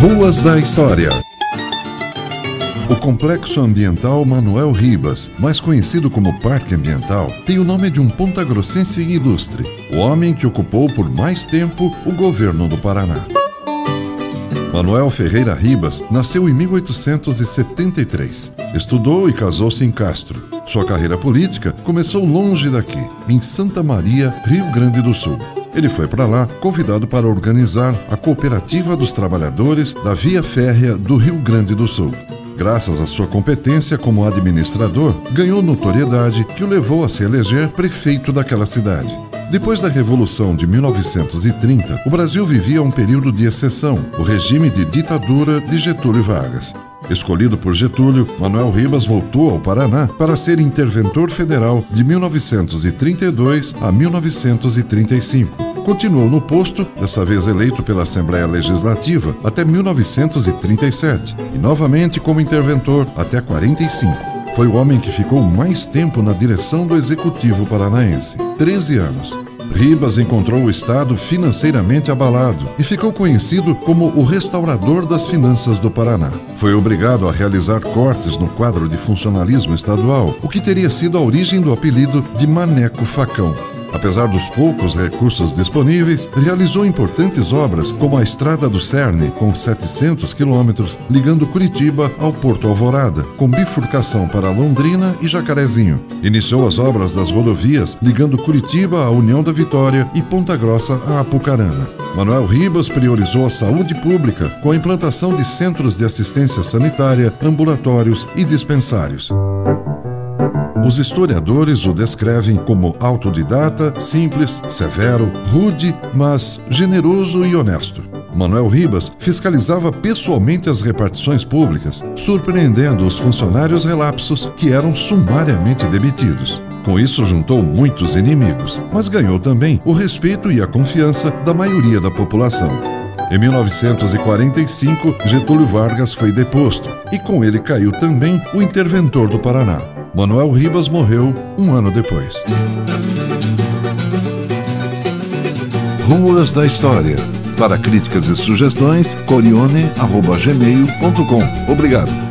Ruas da História. O Complexo Ambiental Manuel Ribas, mais conhecido como Parque Ambiental, tem o nome de um pontagrossense ilustre, o homem que ocupou por mais tempo o governo do Paraná. Manuel Ferreira Ribas nasceu em 1873. Estudou e casou-se em Castro. Sua carreira política começou longe daqui, em Santa Maria, Rio Grande do Sul. Ele foi para lá convidado para organizar a Cooperativa dos Trabalhadores da Via Férrea do Rio Grande do Sul. Graças à sua competência como administrador, ganhou notoriedade que o levou a se eleger prefeito daquela cidade. Depois da Revolução de 1930, o Brasil vivia um período de exceção, o regime de ditadura de Getúlio Vargas. Escolhido por Getúlio, Manuel Ribas voltou ao Paraná para ser interventor federal de 1932 a 1935 continuou no posto, dessa vez eleito pela Assembleia Legislativa, até 1937 e novamente como interventor até 45. Foi o homem que ficou mais tempo na direção do Executivo Paranaense 13 anos. Ribas encontrou o Estado financeiramente abalado e ficou conhecido como o restaurador das finanças do Paraná. Foi obrigado a realizar cortes no quadro de funcionalismo estadual, o que teria sido a origem do apelido de Maneco Facão. Apesar dos poucos recursos disponíveis, realizou importantes obras, como a Estrada do Cerne, com 700 quilômetros, ligando Curitiba ao Porto Alvorada, com bifurcação para Londrina e Jacarezinho. Iniciou as obras das rodovias, ligando Curitiba à União da Vitória e Ponta Grossa a Apucarana. Manuel Ribas priorizou a saúde pública com a implantação de centros de assistência sanitária, ambulatórios e dispensários. Os historiadores o descrevem como autodidata, simples, severo, rude, mas generoso e honesto. Manuel Ribas fiscalizava pessoalmente as repartições públicas, surpreendendo os funcionários relapsos que eram sumariamente demitidos. Com isso, juntou muitos inimigos, mas ganhou também o respeito e a confiança da maioria da população. Em 1945, Getúlio Vargas foi deposto e com ele caiu também o interventor do Paraná. Manuel Ribas morreu um ano depois. Ruas da História. Para críticas e sugestões, corione.gmail.com. Obrigado.